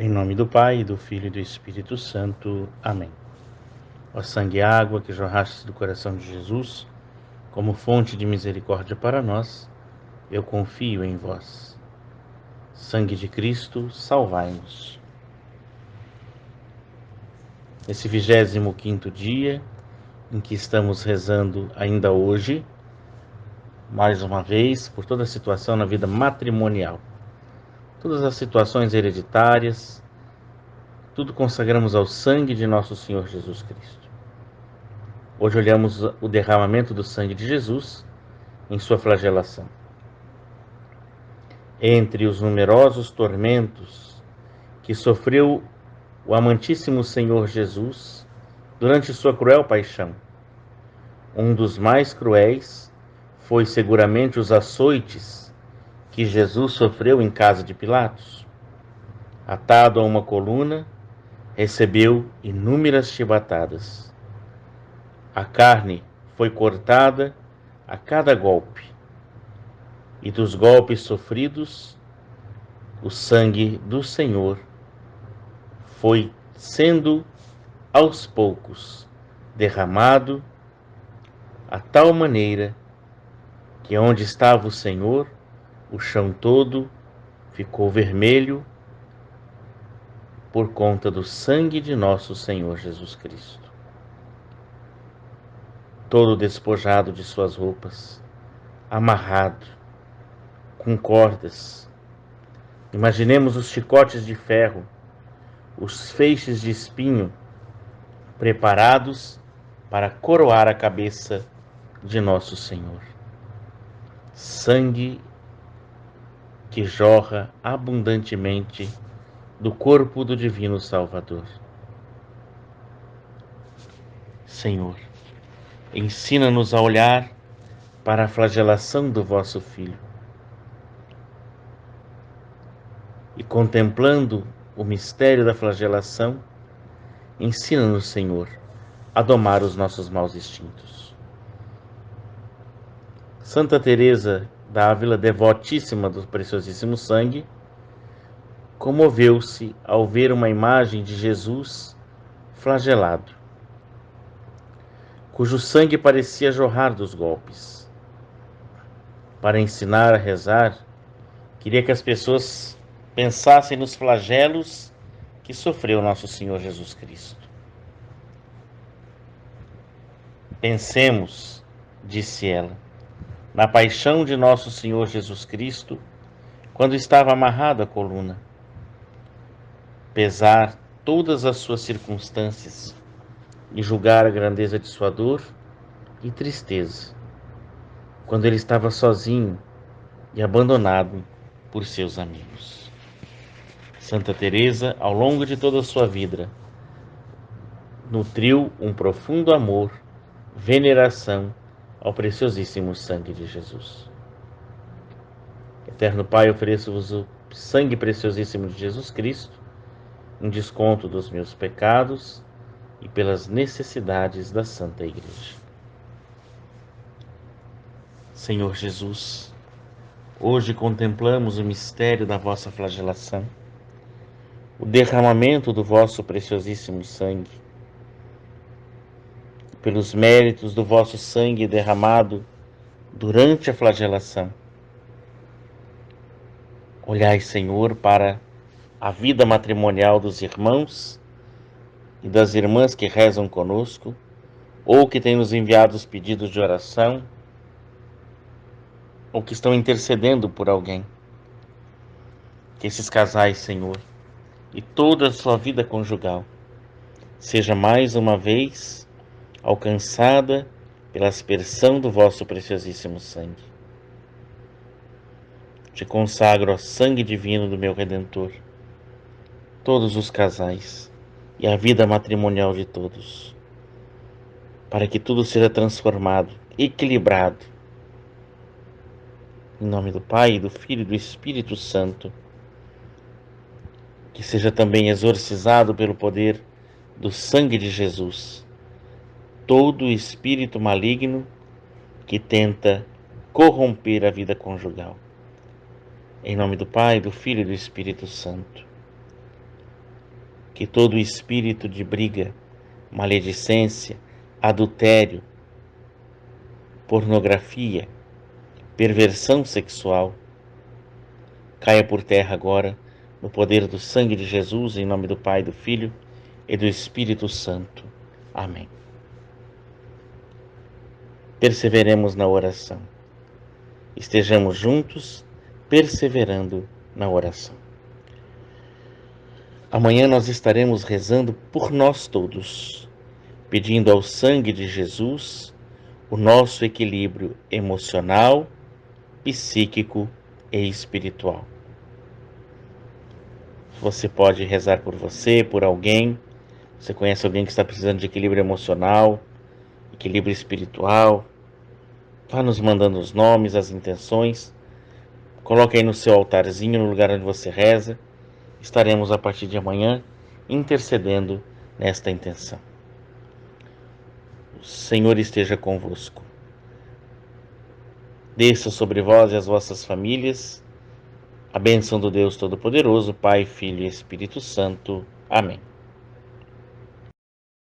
Em nome do Pai, do Filho e do Espírito Santo. Amém. Ó sangue e água que jorraste do coração de Jesus, como fonte de misericórdia para nós, eu confio em vós. Sangue de Cristo, salvai-nos. Nesse vigésimo quinto dia, em que estamos rezando ainda hoje, mais uma vez, por toda a situação na vida matrimonial todas as situações hereditárias, tudo consagramos ao sangue de nosso Senhor Jesus Cristo. Hoje olhamos o derramamento do sangue de Jesus em sua flagelação. Entre os numerosos tormentos que sofreu o amantíssimo Senhor Jesus durante sua cruel paixão, um dos mais cruéis foi seguramente os açoites que Jesus sofreu em casa de Pilatos. Atado a uma coluna, recebeu inúmeras chibatadas. A carne foi cortada a cada golpe, e dos golpes sofridos, o sangue do Senhor foi sendo aos poucos derramado a tal maneira que onde estava o Senhor, o chão todo ficou vermelho por conta do sangue de nosso Senhor Jesus Cristo. Todo despojado de suas roupas, amarrado, com cordas. Imaginemos os chicotes de ferro, os feixes de espinho, preparados para coroar a cabeça de nosso Senhor. Sangue que jorra abundantemente do corpo do Divino Salvador. Senhor, ensina-nos a olhar para a flagelação do vosso Filho e, contemplando o mistério da flagelação, ensina-nos, Senhor, a domar os nossos maus instintos. Santa Teresa da devotíssima do preciosíssimo sangue, comoveu-se ao ver uma imagem de Jesus flagelado, cujo sangue parecia jorrar dos golpes. Para ensinar a rezar, queria que as pessoas pensassem nos flagelos que sofreu nosso Senhor Jesus Cristo. Pensemos, disse ela na paixão de nosso Senhor Jesus Cristo, quando estava amarrado à coluna. Pesar todas as suas circunstâncias e julgar a grandeza de sua dor e tristeza, quando ele estava sozinho e abandonado por seus amigos. Santa Teresa, ao longo de toda a sua vida, nutriu um profundo amor, veneração ao preciosíssimo sangue de Jesus. Eterno Pai, ofereço-vos o sangue preciosíssimo de Jesus Cristo, em desconto dos meus pecados e pelas necessidades da Santa Igreja. Senhor Jesus, hoje contemplamos o mistério da vossa flagelação, o derramamento do vosso preciosíssimo sangue pelos méritos do vosso sangue derramado durante a flagelação. Olhai, Senhor, para a vida matrimonial dos irmãos e das irmãs que rezam conosco, ou que têm nos enviado os pedidos de oração, ou que estão intercedendo por alguém. Que esses casais, Senhor, e toda a sua vida conjugal, seja mais uma vez alcançada pela aspersão do vosso preciosíssimo sangue. Te consagro ao sangue divino do meu Redentor, todos os casais e a vida matrimonial de todos, para que tudo seja transformado, equilibrado. Em nome do Pai, do Filho e do Espírito Santo, que seja também exorcizado pelo poder do sangue de Jesus todo espírito maligno que tenta corromper a vida conjugal. Em nome do Pai, do Filho e do Espírito Santo. que todo espírito de briga, maledicência, adultério, pornografia, perversão sexual, caia por terra agora, no poder do sangue de Jesus, em nome do Pai, do Filho e do Espírito Santo. Amém. Perseveremos na oração. Estejamos juntos, perseverando na oração. Amanhã nós estaremos rezando por nós todos, pedindo ao sangue de Jesus o nosso equilíbrio emocional, psíquico e espiritual. Você pode rezar por você, por alguém. Você conhece alguém que está precisando de equilíbrio emocional, equilíbrio espiritual. Vá nos mandando os nomes, as intenções. Coloque aí no seu altarzinho, no lugar onde você reza. Estaremos a partir de amanhã intercedendo nesta intenção. O Senhor esteja convosco desça sobre vós e as vossas famílias a bênção do Deus Todo-Poderoso, Pai, Filho e Espírito Santo. Amém.